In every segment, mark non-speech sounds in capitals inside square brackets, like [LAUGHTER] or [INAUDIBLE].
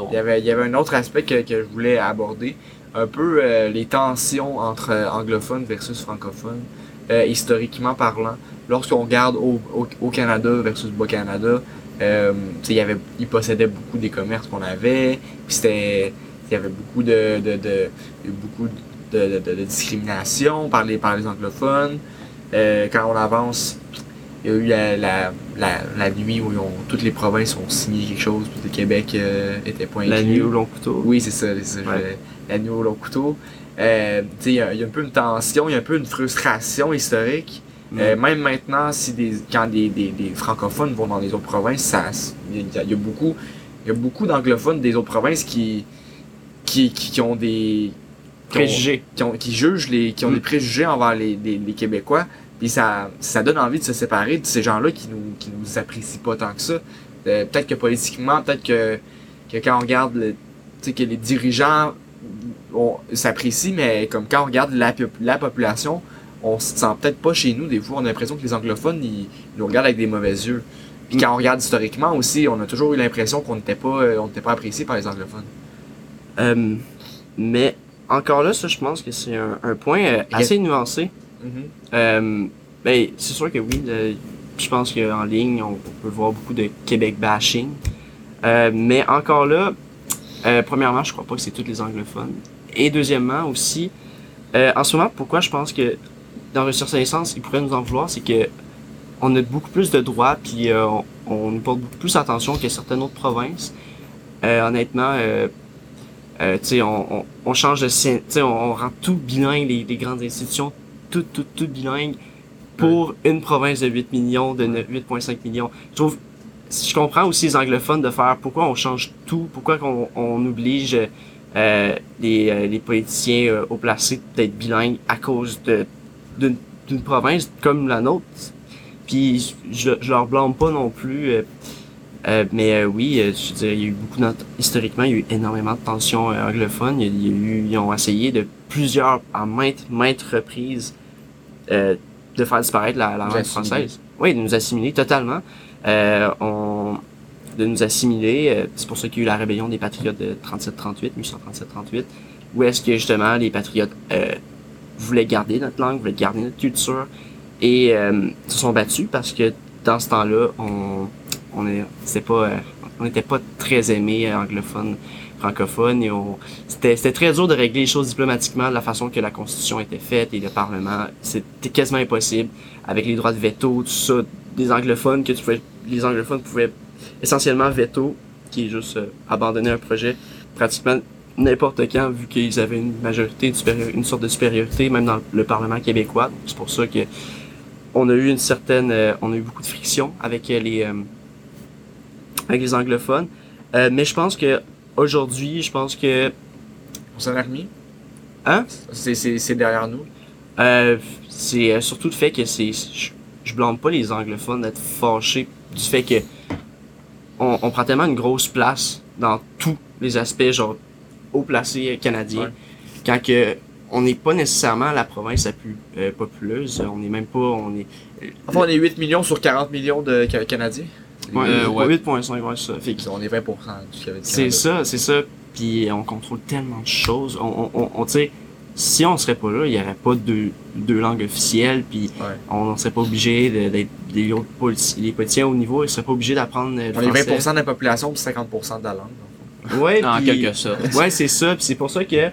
Il y avait, il y avait un autre aspect que, que je voulais aborder, un peu euh, les tensions entre euh, anglophones versus francophones, euh, historiquement parlant. Lorsqu'on regarde au, au, au Canada versus Bas-Canada, euh, il y avait, ils possédaient beaucoup des commerces qu'on avait, puis c'était, il y avait beaucoup de, de, de, beaucoup de, de, de, de discrimination par les, par les anglophones. Euh, quand on avance, il y a eu la, la, la, la nuit où ils ont, toutes les provinces ont signé quelque chose, puis le Québec euh, était point La nuit au long couteau? Oui, c'est ça, c'est ça. Ouais. La nuit au long couteau. Euh, il y, a il y a un peu une tension, il y a un peu une frustration historique. Mm. Euh, même maintenant, si des, quand des, des, des francophones vont dans les autres provinces, ça, il y, a- il y a beaucoup, y a beaucoup d'anglophones des autres provinces qui, qui, qui, qui ont des qui ont- Préjugés. qui, ont, qui jugent les, qui ont Mm. des préjugés envers les, les, les Québécois. Puis ça, ça donne envie de se séparer de ces gens-là qui nous, qui nous apprécient pas tant que ça. Euh, peut-être que politiquement, peut-être que, que quand on regarde, le- que les dirigeants on s'apprécient, mais comme quand on regarde la, la population, on se sent peut-être pas chez nous. Des fois, on a l'impression que les anglophones, ils, ils nous regardent avec des mauvais yeux. Puis Mm. quand on regarde historiquement aussi, on a toujours eu l'impression qu'on n'était pas, euh, on n'était pas apprécié par les anglophones. Euh, mais encore là, ça, je pense que c'est un, un point euh, assez nuancé. Euh, ben, c'est sûr que oui, le- je pense qu'en ligne, on, peut voir beaucoup de Québec bashing. Euh, mais encore là, euh, premièrement, je crois pas que c'est tous les anglophones. Et deuxièmement aussi, euh, en ce moment, pourquoi je pense que dans le certain sens, ils pourraient nous en vouloir, c'est que on a beaucoup plus de droits, puis euh, on, nous porte beaucoup plus attention que certaines autres provinces. Euh, honnêtement, euh, euh, on, on, change de on, on rend tout bilingue, les grandes institutions, tout, tout, tout bilingue pour une province de 8 millions, de ne- 8,5 millions. Je trouve, je comprends aussi les anglophones de faire pourquoi on change tout, pourquoi qu'on on oblige euh, les, euh, les politiciens euh, au placé d'être bilingues à cause de d'une province comme la nôtre. Puis je, je leur blâme pas non plus. euh, mais oui, je veux dire, il y a eu beaucoup historiquement, il y a eu énormément de tensions anglophones. Il y a, il y a eu, ils ont essayé de plusieurs, à maintes, maintes reprises, euh, de faire disparaître la, langue française. Oui, de nous assimiler totalement. Euh, on, de nous assimiler. euh, c'est pour ça qu'il y a eu la rébellion des patriotes de 37-38, 1837-38, où est-ce que justement les patriotes euh, voulaient garder notre langue, voulaient garder notre culture et euh, se sont battus parce que dans ce temps-là, on on est c'est pas euh, on n'était pas très aimé anglophone francophone et on c'était très dur de régler les choses diplomatiquement de la façon que la constitution était faite et le parlement. C'était quasiment impossible avec les droits de veto tout ça. Des anglophones que tu pouvais les anglophones pouvaient essentiellement veto qui est juste euh, abandonner un projet pratiquement n'importe quand vu qu'ils avaient une majorité une, une sorte de supériorité même dans le parlement québécois. C'est pour ça que on a eu une certaine euh, on a eu beaucoup de friction avec les euh, avec les anglophones. Euh, mais je pense que aujourd'hui je pense que On s'en a remis? Hein? C'est, derrière nous. Euh, c'est euh, surtout le fait que c'est je, je blâme pas les anglophones d'être fâchés du fait que on, on prend tellement une grosse place dans tous les aspects genre haut placé euh, canadien Ouais. quand que on n'est pas nécessairement la province la plus euh, populeuse on n'est même pas on est Enfin, on est 8 millions sur 40 millions de Ca- Canadiens. Ouais, Euh, euh, ouais. 8.5 ouais c'est ça fait que On est 20% du Québec. C'est ça, c'est ça. Puis on contrôle tellement de choses. On, on, on, on- si on serait pas là, il y aurait pas deux, deux langues officielles. Puis Ouais. on serait pas obligé d'être des autres les politiciens au niveau, ils seraient pas obligés d'apprendre euh, le On est français. 20% de la population puis 50% de la langue. Ouais, En quelque sorte. Ouais, c'est ça. Puis c'est pour ça que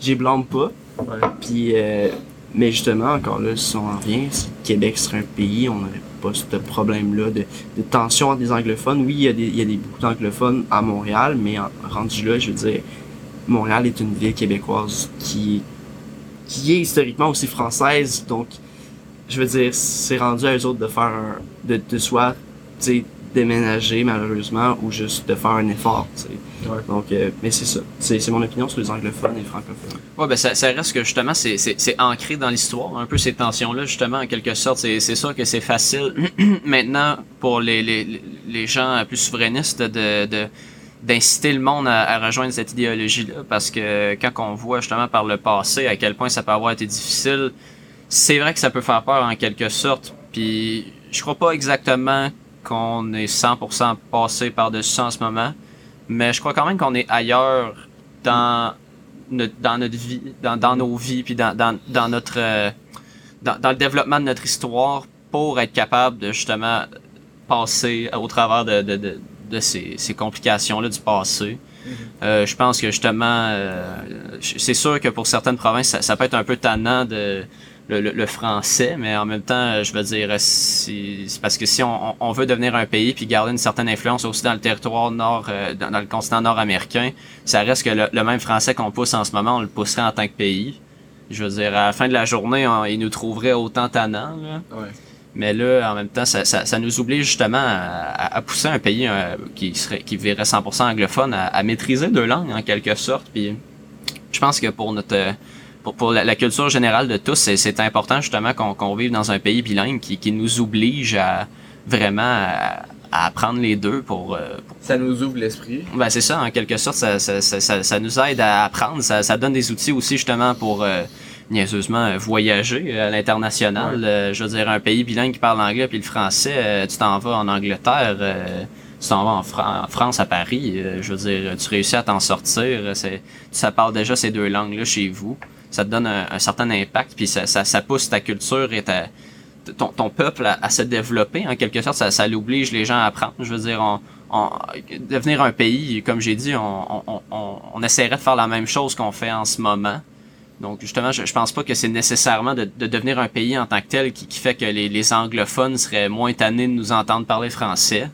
j'ai blâme pas. Ouais. Puis, euh, mais justement, encore là, si on en revient, si Québec serait un pays, on n'aurait pas ce problème-là de, de tension entre des anglophones. Oui, il y a, des, il y a des, beaucoup d'anglophones à Montréal, mais en, rendu là, je veux dire, Montréal est une ville québécoise qui, qui est historiquement aussi française. Donc, je veux dire, c'est rendu à eux autres de faire un, de, de tu sais, déménager malheureusement ou juste de faire un effort, tu sais. Ouais. Donc, euh, mais c'est ça. C'est c'est mon opinion sur les anglophones et les francophones. Ouais, ben ça, ça reste que justement, c'est, c'est, c'est ancré dans l'histoire, un peu ces tensions-là, justement, en quelque sorte. C'est, c'est sûr que c'est facile [CLEARS THROAT] maintenant pour les, les, les gens plus souverainistes de, de, d'inciter le monde à, à rejoindre cette idéologie-là, parce que quand on voit justement par le passé à quel point ça peut avoir été difficile, c'est vrai que ça peut faire peur en quelque sorte. Puis je crois pas exactement qu'on est 100% passé par-dessus ça en ce moment. Mais je crois quand même qu'on est ailleurs dans notre, dans notre vie, dans, dans nos vies, puis dans, dans, dans notre euh, dans, dans, le développement de notre histoire pour être capable de justement passer au travers de, de, de, de ces, ces complications-là du passé. Mm-hmm. Euh, je pense que justement, euh, c'est sûr que pour certaines provinces, ça, ça, peut être un peu tannant de le, le, français, mais en même temps, je veux dire, c'est parce que si on, on, veut devenir un pays puis garder une certaine influence aussi dans le territoire nord, euh, dans, le continent nord-américain, ça reste que le, même français qu'on pousse en ce moment, on le pousserait en tant que pays. Je veux dire, à la fin de la journée, on, il nous trouverait autant tannant. Là. Ouais. Mais là, en même temps, ça, ça, ça nous oblige justement à, à pousser un pays euh, qui serait qui verrait 100% anglophone à, à, maîtriser deux langues en quelque sorte. Puis, je pense que pour notre pour, pour la, la, culture générale de tous, c'est important justement qu'on vive dans un pays bilingue qui, qui nous oblige à vraiment à, à apprendre les deux pour, euh, pour... Ça nous ouvre l'esprit. Ben c'est ça, en quelque sorte, ça, ça, ça, ça, nous aide à apprendre, ça, ça donne des outils aussi justement pour euh, niaiseusement voyager à l'international. Euh, je veux dire, un pays bilingue qui parle anglais puis le français, euh, tu t'en vas en Angleterre, euh, tu t'en vas en, en, France, à Paris, je veux dire, tu réussis à t'en sortir, c'est, ça parle déjà ces deux langues-là chez vous ça te donne un, certain impact, puis ça, pousse ta culture et ta, ton, peuple à, se développer. En quelque sorte, ça, l'oblige les gens à apprendre. Je veux dire, on, devenir un pays, comme j'ai dit, on, essaierait de faire la même chose qu'on fait en ce moment. Donc justement, je, je pense pas que c'est nécessairement de, de, devenir un pays en tant que tel qui, fait que les, anglophones seraient moins tannés de nous entendre parler français.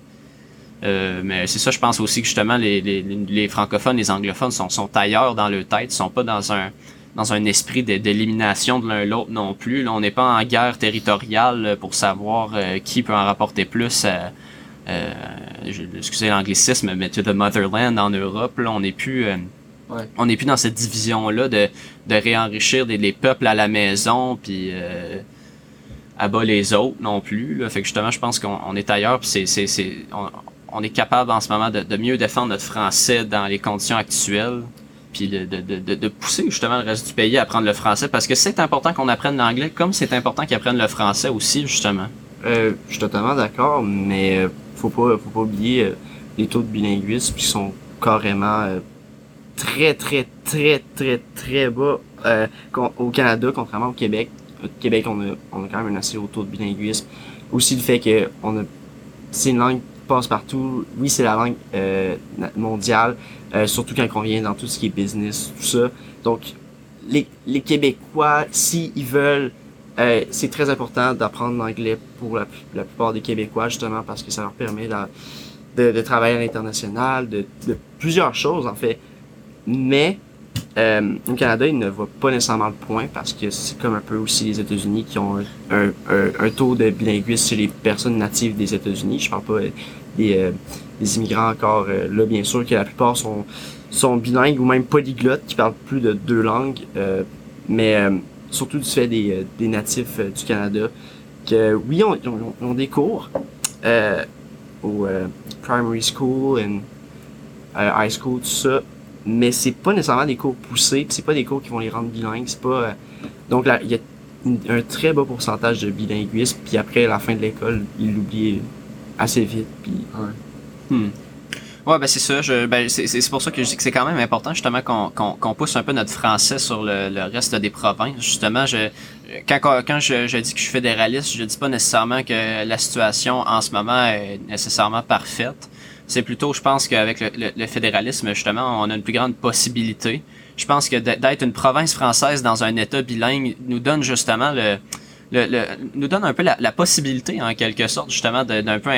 Euh, mais c'est ça, je pense aussi que justement les, les, les francophones, les anglophones sont, sont ailleurs dans leur tête, sont pas dans un dans un esprit d'élimination de, l'un l'autre non plus. Là, on n'est pas en guerre territoriale pour savoir euh, qui peut en rapporter plus. À, euh, excusez l'anglicisme, mais to the motherland en Europe, là, on n'est plus, euh, ouais. on n'est plus dans cette division là de, de réenrichir des, les peuples à la maison, puis euh, abat les autres non plus. Là. Fait que justement, je pense qu'on est ailleurs, puis c'est, c'est, c'est on, on, est capable en ce moment de, de mieux défendre notre français dans les conditions actuelles puis de, de, de, pousser justement le reste du pays à apprendre le français parce que c'est important qu'on apprenne l'anglais comme c'est important qu'ils apprennent le français aussi justement. Euh, je suis totalement d'accord, mais euh, faut pas faut pas oublier euh, les taux de bilinguisme qui sont carrément euh, très très très très très bas au Canada contrairement au Québec. Au Québec on a on a quand même un assez haut taux de bilinguisme. Aussi le fait que on a c'est une langue passe partout. Oui, c'est la langue mondiale, euh, surtout quand on vient dans tout ce qui est business, tout ça. Donc, les, les Québécois, s'ils ils veulent, euh, c'est très important d'apprendre l'anglais pour la, plupart des Québécois, justement, parce que ça leur permet de, de, de travailler à l'international, de, de plusieurs choses, en fait. Mais, euh, au Canada, il ne va pas nécessairement le point parce que c'est comme un peu aussi les États-Unis qui ont un, un, un, taux de bilinguisme chez les personnes natives des États-Unis. Je parle pas des, euh, des immigrants encore euh, là, bien sûr que la plupart sont sont bilingues ou même polyglottes qui parlent plus de deux langues, euh, mais surtout du fait des, des natifs du Canada que oui on, on, on des cours au primary school et high school tout ça, mais c'est pas nécessairement des cours poussés, c'est pas des cours qui vont les rendre bilingues, c'est pas donc il y a un très bas pourcentage de bilinguisme puis après la fin de l'école ils l'oublient assez vite. Puis, ouais. Hmm. Ouais, ben c'est ça. Je, ben c'est pour ça que je dis que c'est quand même important justement qu'on qu'on qu'on pousse un peu notre français sur le, le, reste des provinces. Justement, je quand, quand je, je dis que je suis fédéraliste, je dis pas nécessairement que la situation en ce moment est nécessairement parfaite. C'est plutôt, je pense qu'avec le, le, fédéralisme, justement, on a une plus grande possibilité. Je pense que d'être une province française dans un État bilingue nous donne justement le, le, le, nous donne un peu la, la, possibilité, en quelque sorte, justement, d'un peu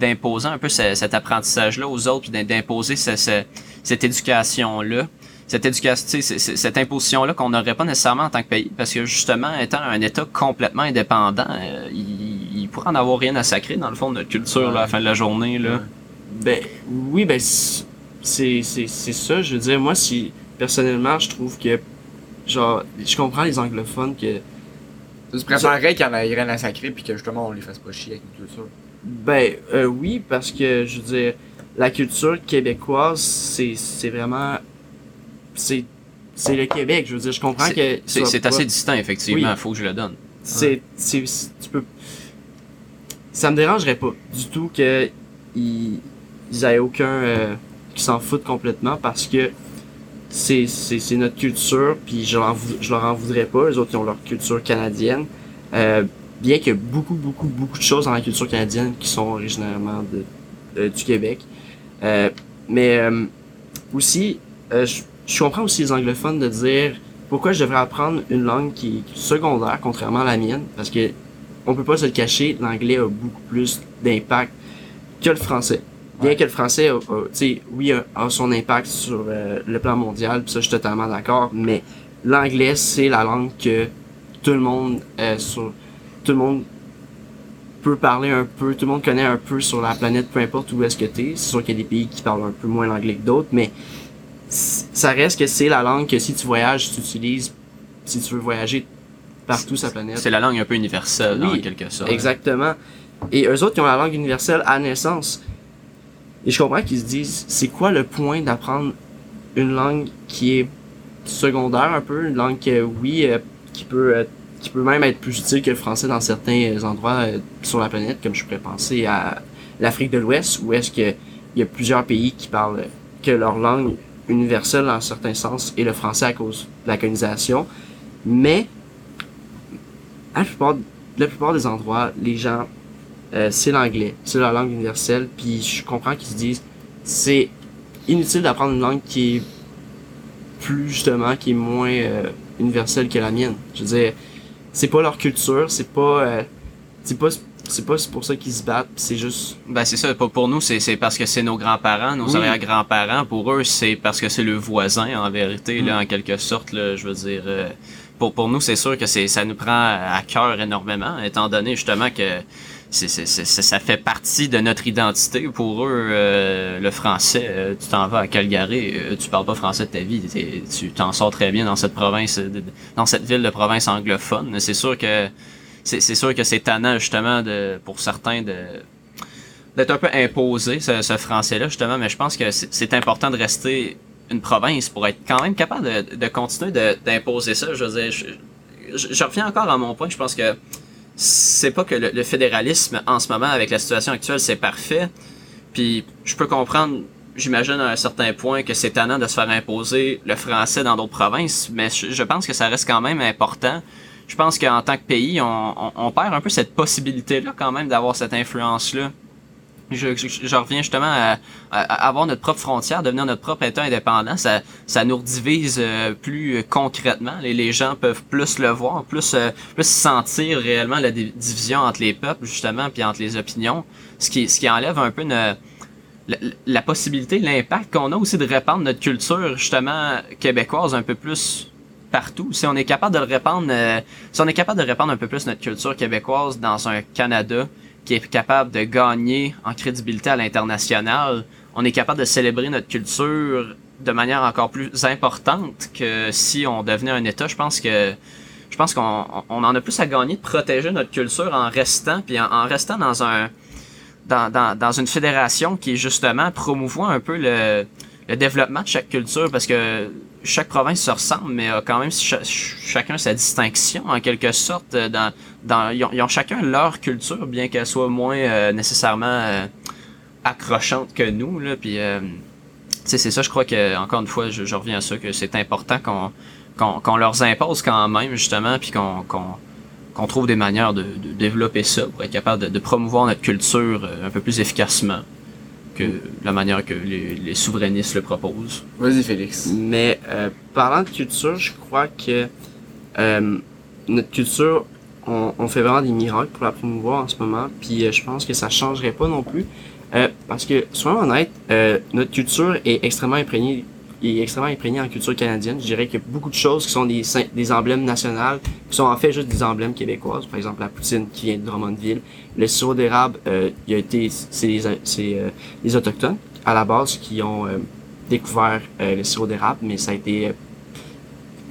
d'imposer un peu ce, cet apprentissage-là aux autres, puis d'imposer ce, ce, cette éducation-là. Cette éducation, cette imposition-là qu'on n'aurait pas nécessairement en tant que pays, parce que justement, étant un État complètement indépendant, euh, il, il pourrait en avoir rien à sacrer dans le fond de notre culture là, à la fin de la journée. Là. Ben oui, ben c'est ça. Je veux dire, moi, si personnellement, je trouve que genre, je comprends les anglophones que tu préférerais qu'il y en ait rien à sacrer puis que justement on les fasse pas chier avec une culture? Ben euh, oui, parce que je veux dire, la culture québécoise, c'est, c'est vraiment. C'est, c'est le Québec. Je veux dire, je comprends que. C'est, c'est assez distinct, effectivement. Il faut que je le donne. C'est, c'est, tu peux. Ça me dérangerait pas du tout que ils, ils aient aucun. Euh, qui s'en foutent complètement parce que c'est, c'est, notre culture, puis je leur, je leur en voudrais pas. Les autres, ont leur culture canadienne. Euh, bien qu'il y ait beaucoup, beaucoup, beaucoup de choses dans la culture canadienne qui sont originairement de, du Québec. Euh, mais euh, aussi, euh, je, je comprends aussi les anglophones de dire pourquoi je devrais apprendre une langue qui est secondaire, contrairement à la mienne, parce que on peut pas se le cacher, l'anglais a beaucoup plus d'impact que le français. Bien que le français, a, oui, a, son impact sur euh, le plan mondial, ça je suis totalement d'accord, mais l'anglais c'est la langue que tout le monde euh, sur, tout le monde peut parler un peu, tout le monde connaît un peu sur la planète, peu importe où est-ce que t'es. C'est sûr qu'il y a des pays qui parlent un peu moins l'anglais que d'autres, mais ça reste que c'est la langue que si tu voyages, tu utilises si tu veux voyager partout sur la planète. C'est la langue un peu universelle, en quelque sorte. Exactement. Et eux autres, ils ont la langue universelle à naissance. Et je comprends qu'ils se disent, c'est quoi le point d'apprendre une langue qui est secondaire un peu, une langue que, oui, euh, qui peut euh, qui peut même être plus utile que le français dans certains endroits euh, sur la planète, comme je pourrais penser à l'Afrique de l'Ouest, où est-ce que il y a plusieurs pays qui parlent que leur langue universelle en certain sens est le français à cause de la colonisation, mais la plupart, la plupart des endroits, les gens euh, c'est l'anglais, c'est la langue universelle, puis je comprends qu'ils se disent c'est inutile d'apprendre une langue qui est plus justement, qui est moins euh, universelle que la mienne. Je veux dire, c'est pas leur culture, c'est pas, euh, c'est pas c'est pas pour ça qu'ils se battent, c'est juste. Ben c'est ça. Pour, nous, c'est parce que c'est nos grands-parents, nos arrière-grands-parents. Pour eux, c'est parce que c'est le voisin en vérité, là, mm. en quelque sorte. Là, je veux dire, pour pour nous, c'est sûr que c'est ça nous prend à cœur énormément, étant donné justement que ça fait partie de notre identité. Pour eux, euh, le français, euh, tu t'en vas à Calgary, euh, tu parles pas français de ta vie, tu t'en sors très bien dans cette province, dans cette ville de province anglophone. C'est sûr que c'est, sûr que c'est tannant justement de, pour certains de d'être un peu imposé ce, français-là justement, mais je pense que c'est, important de rester une province pour être quand même capable de, continuer d'imposer ça. Je reviens encore à mon point. Je pense que c'est pas que le, fédéralisme en ce moment avec la situation actuelle c'est parfait. Puis je peux comprendre, j'imagine à un certain point que c'est tannant de se faire imposer le français dans d'autres provinces, mais je, pense que ça reste quand même important. Je pense qu'en tant que pays, on perd un peu cette possibilité-là quand même d'avoir cette influence-là je, reviens justement à, avoir notre propre frontière, devenir notre propre État indépendant. Ça, ça nous divise euh, plus concrètement. Les, les gens peuvent plus le voir, plus, euh, plus sentir réellement la division entre les peuples, justement, puis entre les opinions. Ce qui, ce qui enlève un peu la, la, possibilité, l'impact qu'on a aussi de répandre notre culture, justement, québécoise un peu plus partout. Si on est capable de le répandre, euh, si on est capable de répandre un peu plus notre culture québécoise dans un Canada, qui est capable de gagner en crédibilité à l'international, on est capable de célébrer notre culture de manière encore plus importante que si on devenait un État. Je pense que je pense qu'on on en a plus à gagner de protéger notre culture en restant puis en, restant dans un dans, une fédération qui justement promouvoit un peu le, le développement de chaque culture parce que chaque province se ressemble, mais a quand même chacun sa distinction en quelque sorte. Euh, dans, dans, ils, ont, chacun leur culture, bien qu'elle soit moins euh, nécessairement euh, accrochante que nous. Puis, c'est ça, je crois que encore une fois, je, reviens à ça, que c'est important qu'on leur impose quand même justement, puis qu'on trouve des manières de, développer ça pour être capable de promouvoir notre culture un peu plus efficacement que la manière que les, souverainistes le proposent. Vas-y, Félix. Mais euh, parlant de culture, je crois que euh, notre culture, on, fait vraiment des miracles pour la promouvoir en ce moment, puis euh, je pense que ça changerait pas non plus. parce que, soyons honnêtes, notre culture est extrêmement imprégnée est extrêmement imprégné en culture canadienne. Je dirais qu'il y a beaucoup de choses qui sont des, emblèmes nationaux, qui sont en fait juste des emblèmes québécoises. Par exemple, la poutine qui vient de Drummondville. Le sirop d'érable, euh, il a été, c'est les, euh, les, autochtones à la base qui ont euh, découvert euh, le sirop d'érable, mais ça a été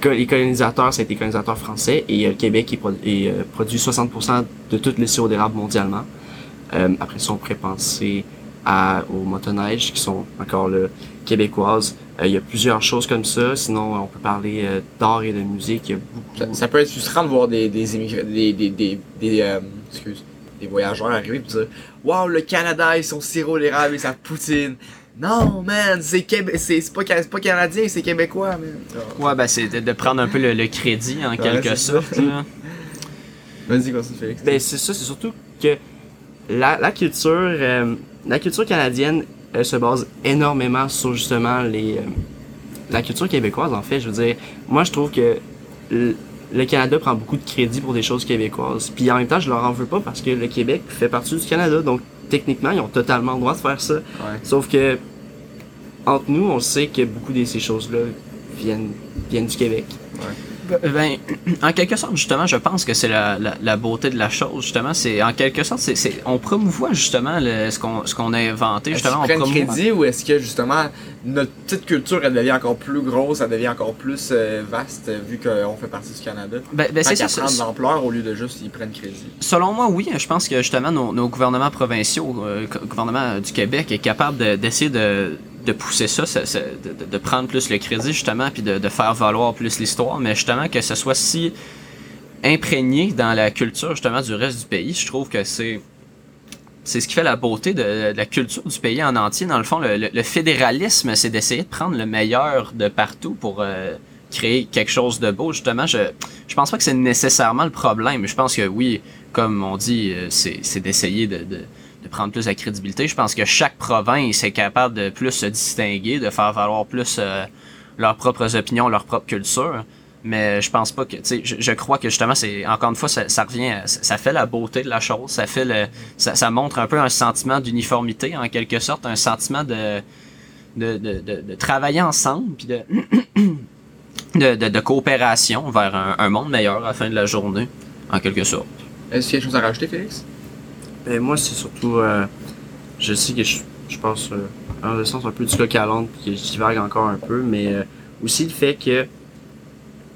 les colonisateurs, ça a été les colonisateurs français et le Québec est, produit 60% de tout le sirop d'érable mondialement. après ça, on pourrait penser à, aux motoneiges qui sont encore le québécoises. Euh, il y a plusieurs choses comme ça. Sinon, on peut parler euh, d'art et de musique. Il y a beaucoup... ça, peut être frustrant de voir des des des des, des, des, euh, excuse, des voyageurs arriver et dire Waouh, le Canada et son sirop d'érable et sa poutine. Non, man, c'est Québec, c'est pas, pas canadien, c'est québécois, man. Ouais, ben c'est de, prendre un peu le, crédit en quelque sorte. [LAUGHS] Vas-y, continue, Félix. Ben c'est ça, c'est surtout que la, la culture, euh, la culture canadienne elle se base énormément sur justement les, euh, la culture québécoise. En fait, je veux dire, moi je trouve que le Canada prend beaucoup de crédit pour des choses québécoises. Puis en même temps, je leur en veux pas parce que le Québec fait partie du Canada. Donc techniquement, ils ont totalement le droit de faire ça. Sauf que entre nous, on sait que beaucoup de ces choses-là viennent, viennent du Québec. Ben, en quelque sorte, justement, je pense que c'est la, la, beauté de la chose, justement. C'est en quelque sorte, c'est, on promouvoit justement le, ce, qu'on, ce qu'on a inventé. Justement, est-ce on crédit ou est-ce que justement notre petite culture elle devient encore plus grosse, elle devient encore plus euh, vaste vu qu'on fait partie du Canada? Ben, ben c'est ça. prendre de l'ampleur au lieu de juste y prendre crédit. Selon moi, oui. Je pense que justement nos, nos gouvernements provinciaux, euh, le gouvernement du Québec est capable d'essayer de de pousser ça, de, prendre plus le crédit justement, puis de, faire valoir plus l'histoire, mais justement que ce soit si imprégné dans la culture justement du reste du pays, je trouve que c'est c'est ce qui fait la beauté de, la culture du pays en entier. Dans le fond, le, fédéralisme, c'est d'essayer de prendre le meilleur de partout pour euh, créer quelque chose de beau. Justement, je je pense pas que c'est nécessairement le problème. Je pense que oui, comme on dit, euh, c'est d'essayer de de prendre plus de crédibilité. Je pense que chaque province est capable de plus se distinguer, de faire valoir plus euh, leurs propres opinions, leur propre culture. Mais je pense pas que, tu sais, je, crois que justement, c'est encore une fois, ça, revient, ça, fait la beauté de la chose, ça fait le, ça, montre un peu un sentiment d'uniformité en quelque sorte, un sentiment de, de, de, travailler ensemble, puis [CLEARS THROAT] de, de, de, coopération vers un, un monde meilleur à la fin de la journée, en quelque sorte. Est-ce qu'il y a quelque chose à rajouter, Félix? Ben, moi, c'est surtout. Euh, je sais que je, je pense euh, dans le sens un peu du coq à l'onde, que je divague encore un peu, mais euh, aussi le fait que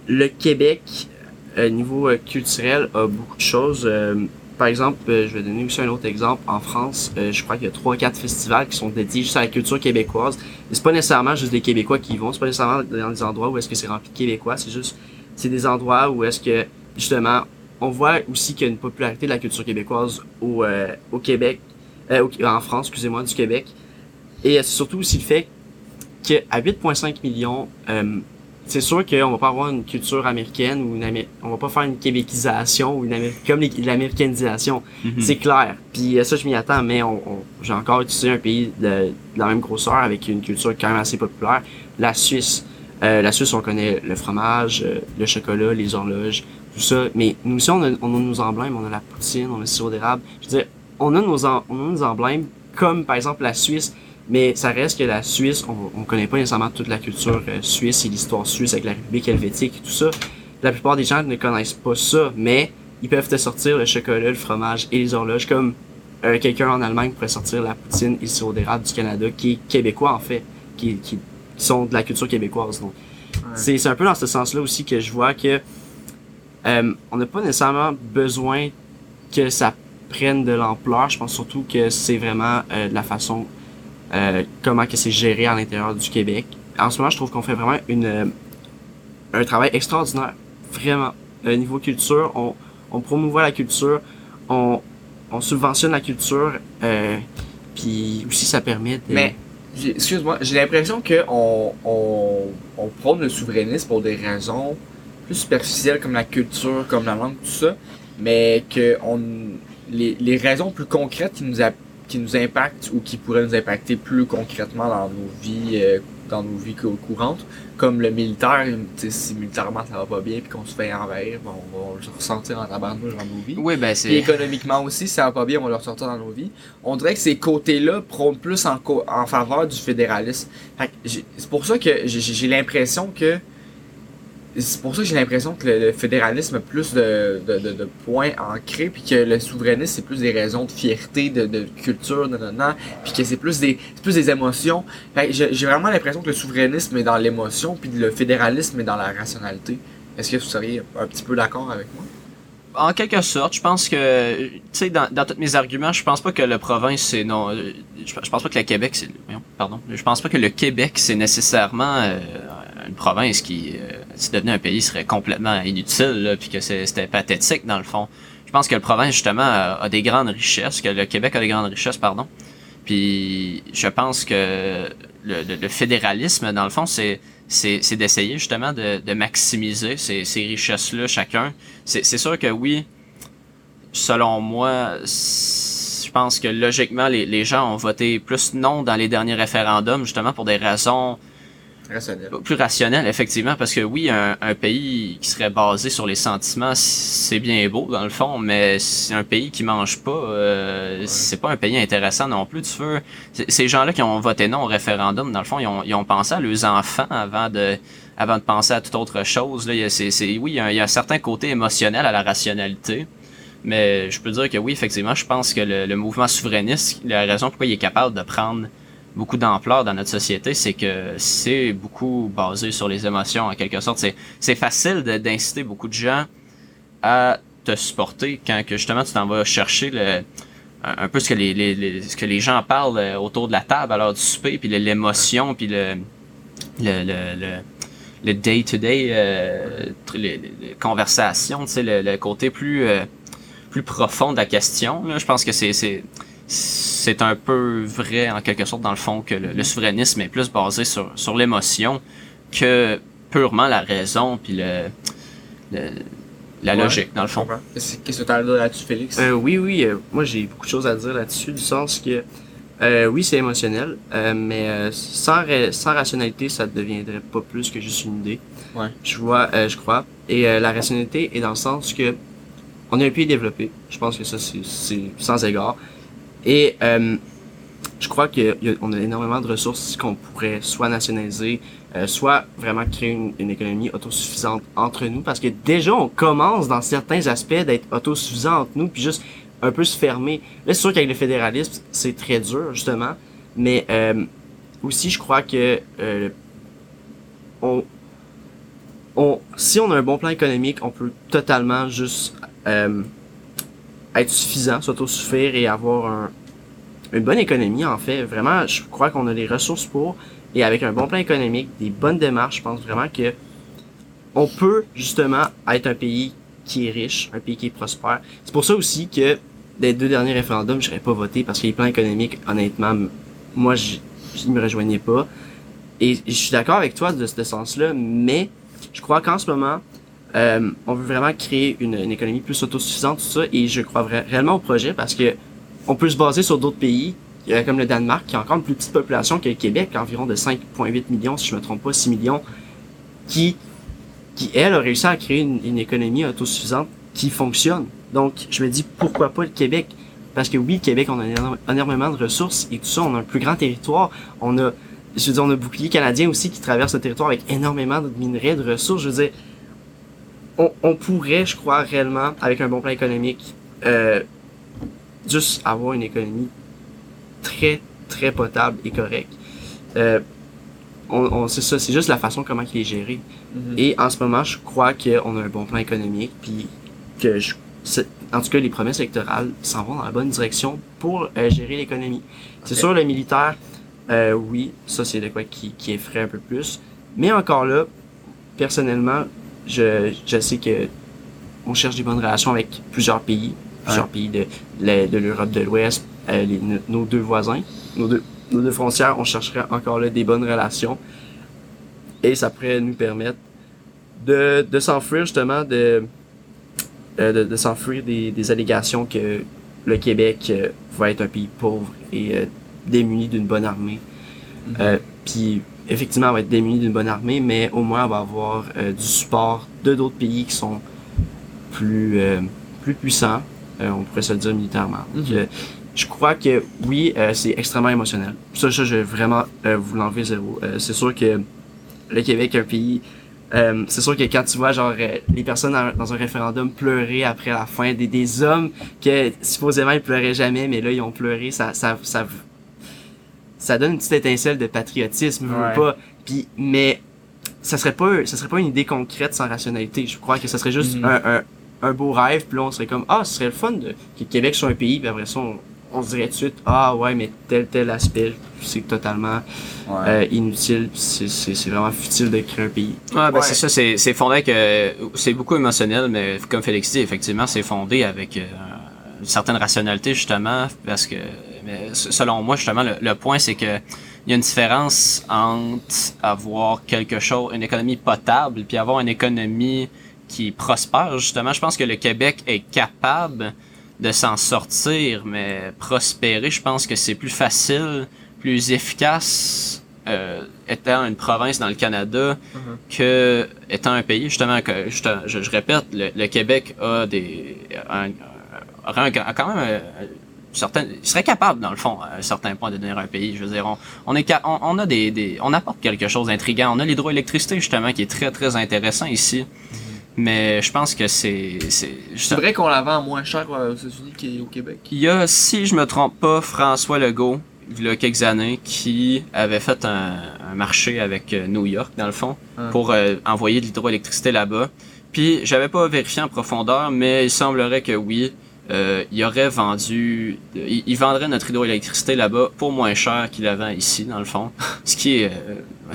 le Québec, au niveau culturel, a beaucoup de choses. par exemple, je vais donner aussi un autre exemple. En France, je crois qu'il y a trois, quatre festivals qui sont dédiés juste à la culture québécoise. C'est pas nécessairement juste des Québécois qui y vont. C'est pas nécessairement dans des endroits où est-ce que c'est rempli de Québécois. C'est juste, c'est des endroits où est-ce que justement on voit aussi qu'il y a une popularité de la culture québécoise au, euh, au Québec, euh, en France, excusez-moi, du Québec. Et c'est surtout aussi le fait qu'à 8,5 millions, euh, c'est sûr qu'on va pas avoir une culture américaine ou une on va pas faire une québécisation ou une comme l'américanisation. Mm-hmm. C'est clair. Puis ça, je m'y attends, mais on, j'ai encore utilisé un pays de, la même grosseur avec une culture quand même assez populaire, la Suisse. la Suisse, on connaît le fromage, le chocolat, les horloges, tout ça. Mais nous aussi, on a, on a nos emblèmes, on a la poutine, on a le sirop d'érable. Je veux dire, on a, nos on a nos emblèmes, comme par exemple la Suisse, mais ça reste que la Suisse, on, on connaît pas nécessairement toute la culture euh, suisse et l'histoire suisse avec la République helvétique et tout ça. La plupart des gens ne connaissent pas ça, mais ils peuvent te sortir le chocolat, le fromage et les horloges, comme euh, quelqu'un en Allemagne pourrait sortir la poutine et le sirop d'érable du Canada, qui est québécois en fait, qui, qui, sont de la culture québécoise. Donc, c'est un peu dans ce sens-là aussi que je vois que euh, on n'a pas nécessairement besoin que ça prenne de l'ampleur. Je pense surtout que c'est vraiment euh, la façon euh, comment que c'est géré à l'intérieur du Québec. En ce moment, je trouve qu'on fait vraiment une un travail extraordinaire, vraiment. Au niveau culture, on, on promouvoit la culture, on, on subventionne la culture, puis aussi ça permet de... Mais, excuse-moi, j'ai l'impression qu'on on, on prône le souverainisme pour des raisons plus superficielles comme la culture, comme la langue, tout ça, mais que on, les, les raisons plus concrètes qui nous, a, qui nous impactent ou qui pourraient nous impacter plus concrètement dans nos vies, euh, dans nos vies courantes, comme le militaire, si militairement ça va pas bien puis qu'on se fait envahir, bon, on va le ressentir en tabarnouche dans nos vies. Oui, ben c'est. Économiquement aussi, si ça va pas bien, on va le ressortir dans nos vies. On dirait que ces côtés-là prônent plus en, en faveur du fédéralisme. C'est pour ça que j'ai l'impression que c'est pour ça que j'ai l'impression que le, fédéralisme a plus de, de, de, points ancrés, puis que le souverainisme, c'est plus des raisons de fierté, de, de culture, de, puis que c'est plus des plus des émotions. J'ai vraiment l'impression que le souverainisme est dans l'émotion, puis le fédéralisme est dans la rationalité. Est-ce que vous seriez un petit peu d'accord avec moi? En quelque sorte, je pense que, tu sais, dans, dans tous mes arguments, je pense pas que le province c'est non, je, pense pas que le Québec c'est, pardon, je pense pas que le Québec c'est nécessairement euh, une province qui, euh, si devenait un pays, serait complètement inutile, là, puis que c'était pathétique dans le fond. Je pense que le province justement a, des grandes richesses, que le Québec a des grandes richesses, pardon. Puis je pense que le, fédéralisme, dans le fond, c'est d'essayer justement de, maximiser ces, richesses-là chacun. C'est sûr que oui, selon moi, je pense que logiquement, les gens ont voté plus non dans les derniers référendums, justement pour des raisons Rationnel. Plus rationnel, effectivement, parce que oui, un, un, pays qui serait basé sur les sentiments, c'est bien beau dans le fond, mais c'est un pays qui mange pas, euh, c'est pas un pays intéressant non plus. Tu veux, ces gens-là qui ont voté non au référendum, dans le fond, ils ont, ils ont pensé à leurs enfants avant de, avant de penser à toute autre chose. Là, il y a, c'est, oui, il y, a, il y, a, un certain côté émotionnel à la rationalité. Mais je peux dire que oui, effectivement, je pense que le, le mouvement souverainiste, la raison pourquoi il est capable de prendre beaucoup d'ampleur dans notre société, c'est que c'est beaucoup basé sur les émotions en quelque sorte. C'est, facile d'inciter beaucoup de gens à te supporter quand que justement tu t'en vas chercher le, un, peu ce que les, que les gens parlent euh, autour de la table à l'heure du souper, puis l'émotion, puis le, le, le day-to-day, euh, les, conversations, tu le, côté plus, euh, plus profond de la question. Là, je pense que c'est, c'est un peu vrai en quelque sorte dans le fond que le, souverainisme est plus basé sur, sur l'émotion que purement la raison puis le, la logique dans le fond. Qu'est-ce que tu as à dire là-dessus, Félix? Euh, Oui, oui, euh, moi j'ai beaucoup de choses à dire là-dessus, du sens que euh, oui, c'est émotionnel, euh, mais sans, sans rationalité, ça ne deviendrait pas plus que juste une idée. Ouais. Je vois, je crois. Et la rationalité est dans le sens que on est un pays développé. Je pense que ça, c'est sans égard. Et euh, je crois qu'on a, énormément de ressources qu'on pourrait soit nationaliser, euh, soit vraiment créer une, économie autosuffisante entre nous, parce que déjà on commence dans certains aspects d'être autosuffisant entre nous, puis juste un peu se fermer. Là, c'est sûr qu'avec le fédéralisme, c'est très dur justement, mais euh, aussi je crois que euh, on, on, si on a un bon plan économique, on peut totalement juste euh, être suffisant, s'autosuffire et avoir un, une bonne économie en fait. Vraiment, je crois qu'on a les ressources pour et avec un bon plan économique, des bonnes démarches, je pense vraiment que on peut justement être un pays qui est riche, un pays qui est prospère. C'est pour ça aussi que des deux derniers référendums, je n'aurais pas voté parce que les plans économiques, honnêtement, moi, je ne me rejoignais pas. Et je suis d'accord avec toi de ce sens-là, mais je crois qu'en ce moment, euh, on veut vraiment créer une, économie plus autosuffisante, tout ça, et je crois réellement au projet parce que on peut se baser sur d'autres pays, euh, comme le Danemark, qui a encore une plus petite population que le Québec, environ de 5,8 millions, si je me trompe pas, 6 millions, qui, qui elle, a réussi à créer une, une économie autosuffisante qui fonctionne. Donc, je me dis, pourquoi pas le Québec? Parce que oui, le Québec, on a énormément de ressources et tout ça, on a un plus grand territoire, on a, je veux dire, on a bouclier canadien aussi qui traverse le territoire avec énormément de minerais, de ressources, je veux dire, on, pourrait, je crois, réellement, avec un bon plan économique, euh, juste avoir une économie très, très potable et correcte. Euh, on, on c'est ça, c'est juste la façon comment il est géré. Mm-hmm. Et en ce moment, je crois qu'on a un bon plan économique, puis que je, en tout cas, les promesses électorales s'en vont dans la bonne direction pour euh, gérer l'économie. C'est sûr, le militaire, euh, oui, ça c'est de quoi qui, qui effraie un peu plus. Mais encore là, personnellement, je, je sais que on cherche des bonnes relations avec plusieurs pays, plusieurs pays de, de, l'Europe de l'Ouest, euh, nos deux voisins, nos deux, nos deux frontières, on chercherait encore là des bonnes relations. Et ça pourrait nous permettre de, de s'enfuir justement de, euh, de, de s'enfuir des, des allégations que le Québec euh, va être un pays pauvre et démuni d'une bonne armée. Mm-hmm. Puis effectivement, on va être démuni d'une bonne armée, mais au moins on va avoir euh, du support de d'autres pays qui sont plus euh, plus puissants, euh, on pourrait se le dire militairement. Mhm. je crois que oui, c'est extrêmement émotionnel. Ça, ça je vais vraiment vous l'enlever zéro. c'est sûr que le Québec est un pays c'est sûr que quand tu vois genre les personnes dans, un référendum pleurer après la fin des, des hommes que supposément ils pleuraient jamais mais là ils ont pleuré ça ça ça ça donne une petite étincelle de patriotisme, pas. Puis, mais ça serait pas, ça serait pas une idée concrète sans rationalité. Je crois que ça serait juste mm-hmm. un, un, un, beau rêve. Puis là, on serait comme, ah, ce serait le fun de, que Québec soit un pays. Puis après ça, on, se dirait tout de suite, ah ouais, mais tel tel aspect, c'est totalement euh, inutile. C'est vraiment futile de créer un pays. Ouais, ben c'est ça. C'est fondé que c'est beaucoup émotionnel, mais comme Félix dit, effectivement, c'est fondé avec euh, une certaine rationalité justement, parce que selon moi, justement, le, point, c'est que il y a une différence entre avoir quelque chose, une économie potable, puis avoir une économie qui prospère. Justement, je pense que le Québec est capable de s'en sortir, mais prospérer, je pense que c'est plus facile, plus efficace euh, étant une province dans le Canada mm-hmm. que étant un pays. Justement, que je, je, répète, le, Québec a des un, quand même euh, certain, il serait capable dans le fond à un certain point de devenir un pays. Je veux dire, on, on est on, a des, des, on apporte quelque chose d'intriguant. On a l'hydroélectricité justement qui est très très intéressant ici. Mais je pense que c'est. C'est vrai qu'on la vend moins cher aux États-Unis qu'au Québec? Il y a, si je me trompe pas, François Legault, il y a quelques années, qui avait fait un, marché avec euh, New York, dans le fond, ah. pour euh, envoyer de l'hydroélectricité là-bas. Puis j'avais pas vérifié en profondeur, mais il semblerait que oui, euh, il aurait vendu, il, vendrait notre hydroélectricité là-bas pour moins cher qu'il la vend ici, dans le fond. [LAUGHS] Ce qui est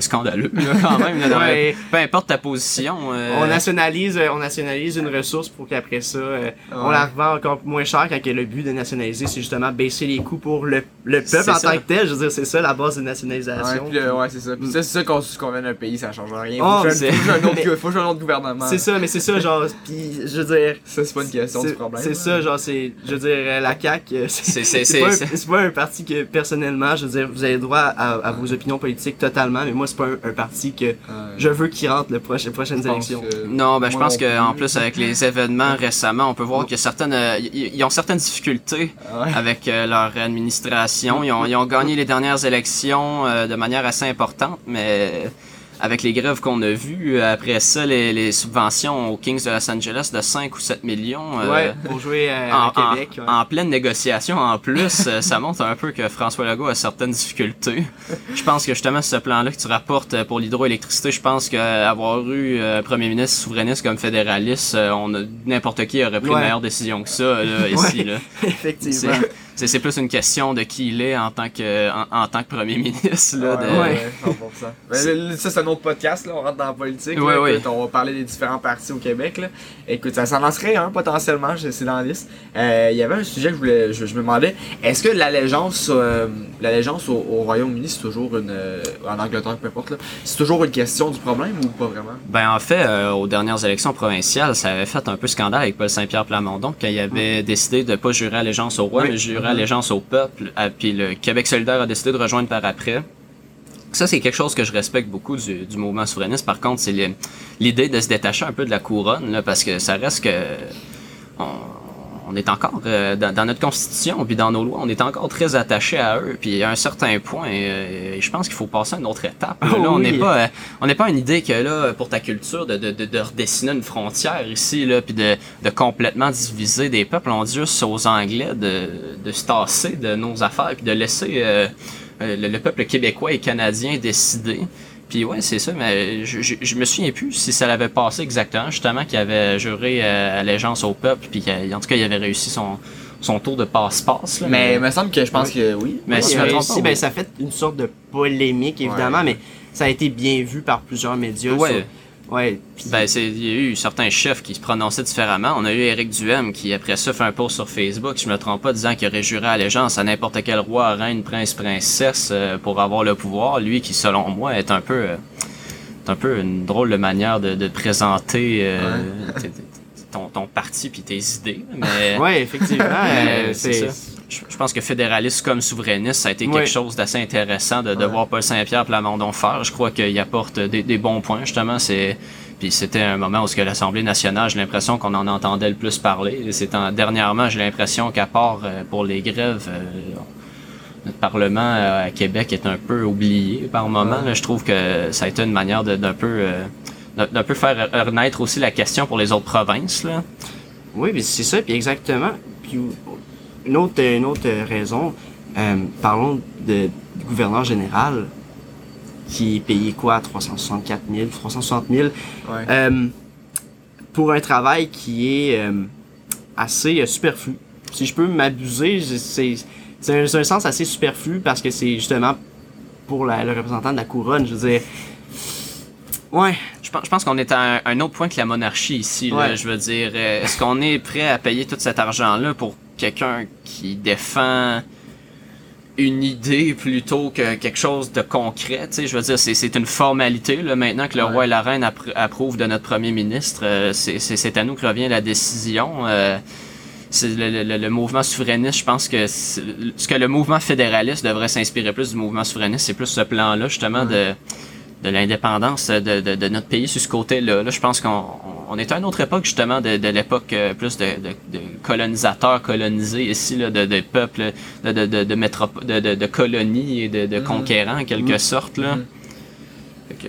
scandaleux quand même. Peu importe ta position. Euh, on nationalise, euh, on nationalise une ressource pour qu'après ça, euh, on la revend encore moins cher quand le but de nationaliser, c'est justement baisser les coûts pour le, le peuple en tant que tel. Je veux dire, c'est ça la base de nationalisation. Ouais, c'est ça. c'est ça qu'on convient d'un pays, ça change rien. Oh, faut, que [LAUGHS] faut un autre gouvernement. C'est ça, mais c'est ça, genre, puis je veux dire. Ça, c'est pas une question du problème. C'est ça, genre, c'est, je veux dire, la CAQ, c'est pas, un parti que personnellement, je veux dire, vous avez droit à, à vos opinions politiques totalement, mais moi, c'est pas un, parti que je veux qu'il rentre les prochaines élections. Non, ben je pense qu'en plus avec les [LAUGHS] événements récemment, on peut voir que certaines, euh, ils ont certaines difficultés avec euh, leur administration. Ils ont, ils ont gagné les dernières élections euh, de manière assez importante, mais avec les grèves qu'on a vues. Euh, après ça, les, les, subventions aux Kings de Los Angeles de 5 ou 7 millions. Euh, ouais, pour jouer euh, à en, Québec. En, pleine négociation en plus, ça montre un peu que François Legault a certaines difficultés. Je pense que justement, ce plan-là que tu rapportes pour l'hydroélectricité, je pense qu'avoir eu un premier ministre souverainiste comme fédéraliste, on a n'importe qui aurait pris une meilleure décision que ça là, [LAUGHS] ici. Là. Effectivement c'est plus une question de qui il est en tant que, en, tant que premier [LAUGHS] ministre. Là, de... ouais, 100%. Ben, ça, c'est un autre podcast, là, on rentre dans la politique. on va parler des différents partis au Québec. Là. Écoute, ça s'en lancerait un potentiellement, c'est dans la liste. Euh, il y avait un sujet que je, voulais, je, me demandais est-ce que l'allégeance euh, l'allégeance au, Royaume-Uni, c'est toujours une. Euh, en Angleterre, peu importe, c'est toujours une question du problème ou pas vraiment? Ben, en fait, aux dernières élections provinciales, ça avait fait un peu scandale avec Paul Saint-Pierre Plamondon, quand il avait décidé de ne pas jurer allégeance au roi, mais jurer Mhm. allégeance au peuple, puis le Québec solidaire a décidé de rejoindre par après. Ça, c'est quelque chose que je respecte beaucoup du, mouvement souverainiste. Par contre, c'est l'idée de se détacher un peu de la couronne, là, parce que ça reste que on, est encore euh, dans, notre constitution puis dans nos lois, on est encore très attaché à eux. Puis à un certain point, euh, je pense qu'il faut passer à une autre étape. Là, on n'est pas, on n'est pas une idée que là pour ta culture de, de, de, redessiner une frontière ici là, puis de, de complètement diviser des peuples. On dit juste aux Anglais de, de se tasser de nos affaires puis de laisser euh, le, le, peuple québécois et canadien décider. Puis ouais, c'est ça, mais je, je, me souviens plus si ça l'avait passé exactement, justement, qu'il avait juré euh, allégeance au peuple, puis qu'en tout cas, il avait réussi son, son tour de passe-passe. Mais il me semble que je pense que oui. Mais si réussi, ben, ça fait une sorte de polémique, évidemment, mais ça a été bien vu par plusieurs médias. Ouais. Ouais. Ben, c'est, il y a eu certains chefs qui se prononçaient différemment. On a eu Éric Duhem qui, après ça, fait un post sur Facebook, je me trompe pas, disant qu'il aurait juré allégeance à n'importe quel roi, reine, prince, princesse euh, pour avoir le pouvoir. Lui qui, selon moi, est un peu, euh, un peu une drôle de manière de, de présenter euh, ton, ton parti puis tes idées. Mais, ouais, effectivement. [LAUGHS] c'est ça je pense que fédéraliste comme souverainiste, ça a été quelque chose d'assez intéressant de, de voir Paul Saint-Pierre Plamondon faire. Je crois qu'il apporte des, des, bons points, justement. C'est puis c'était un moment où ce que l'Assemblée nationale, j'ai l'impression qu'on en entendait le plus parler. C'est dernièrement, j'ai l'impression qu'à part euh, pour les grèves, euh, notre Parlement euh, à Québec est un peu oublié par moment. je trouve que ça a été une manière d'un peu d'un peu faire renaître aussi la question pour les autres provinces. Là. Oui, c'est ça, puis exactement. Puis une autre, une autre raison, euh, parlons de, du gouverneur général qui est payé quoi? 364 000, 360 000 euh, pour un travail qui est euh, assez euh, superflu. Si je peux m'abuser, c'est un, un, sens assez superflu parce que c'est justement pour la, le représentant de la couronne. Je veux dire, Ouais. Je pense, je pense qu'on est à un, autre point que la monarchie ici. Là, Je veux dire, est-ce qu'on est prêt à payer tout cet argent-là pour quelqu'un qui défend une idée plutôt que quelque chose de concret. Tu sais, je veux dire, c'est une formalité là, maintenant que le roi et la reine approuvent de notre premier ministre. Euh, c'est à nous que revient la décision. Euh, le, le, le, mouvement souverainiste, je pense que ce que le mouvement fédéraliste devrait s'inspirer plus du mouvement souverainiste, c'est plus ce plan-là, justement, de, de l'indépendance de, de, de, notre pays sur ce côté-là. Là, je pense qu'on on est à une autre époque, justement, de, de l'époque euh, plus de, de, colonisateur colonisés ici, là, de, peuples, de, de, de, de, de, colonies et de, mm-hmm. conquérants, en quelque mm-hmm. sorte. Là. Mm-hmm. que,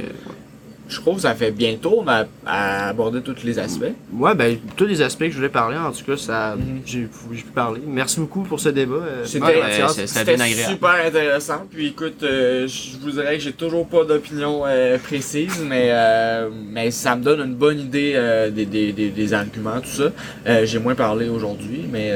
je trouve que ça fait bientôt à, à aborder tous les aspects. Ouais, ben, tous les aspects que je voulais parler, en tout cas, ça, mhm. j'ai pu parler. Merci beaucoup pour ce débat. Euh, c'était super intéressant. Puis écoute, euh, je vous dirais que j'ai toujours pas d'opinion euh, précise, mais, mais ça me donne une bonne idée des, des, des, arguments, tout ça. j'ai moins parlé aujourd'hui, mais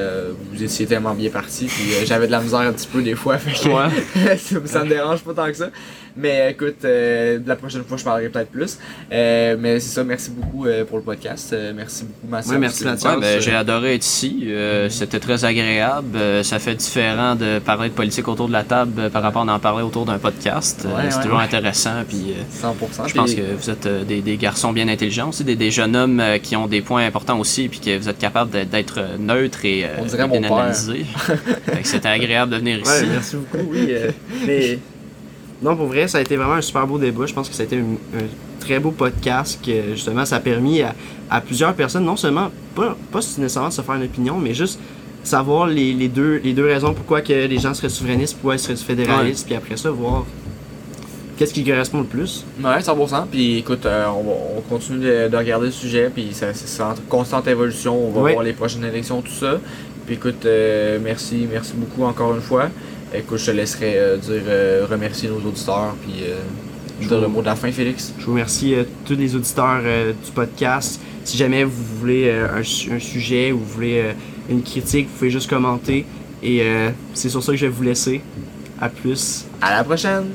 vous étiez tellement bien parti, puis j'avais de la misère un petit peu des fois, fait que [LAUGHS] ça me dérange pas tant que ça. Mais écoute, euh, la prochaine fois, je parlerai peut-être plus. Euh, mais c'est ça, merci beaucoup euh, pour le podcast. merci beaucoup, Mathieu. Oui, merci, Mathieu. Ben, j'ai adoré être ici. C'était très agréable. ça fait différent de parler de politique autour de la table par rapport à en parler autour d'un podcast. c'est toujours intéressant. Puis, 100%. Je pense que vous êtes des, des, garçons bien intelligents aussi, des, des jeunes hommes qui ont des points importants aussi, puis que vous êtes capables d'être neutre et bien analysé. C'était agréable de venir [LAUGHS] ici. merci beaucoup, oui. [LAUGHS] mais non, pour vrai, ça a été vraiment un super beau débat. Je pense que ça a été un, très beau podcast que justement ça a permis à, plusieurs personnes, non seulement, pas, pas nécessairement de se faire une opinion, mais juste savoir les, les, deux, les deux raisons pourquoi que les gens seraient souverainistes, pourquoi ils seraient fédéralistes, puis après ça, voir qu'est-ce qui correspond le plus. Ouais, 100%. Puis écoute, euh, on, on, continue de, regarder le sujet, puis c'est en constante évolution. On va voir les prochaines élections, tout ça. Puis écoute, euh, merci, merci beaucoup encore une fois. Écoute, je te laisserai euh, dire euh, remercier nos auditeurs puis euh, dire le mot de la fin, Félix. Je vous remercie tous les auditeurs du podcast. Si jamais vous voulez un, un, sujet ou vous voulez une critique, vous pouvez juste commenter. Et c'est sur ça que je vais vous laisser. À plus. À la prochaine!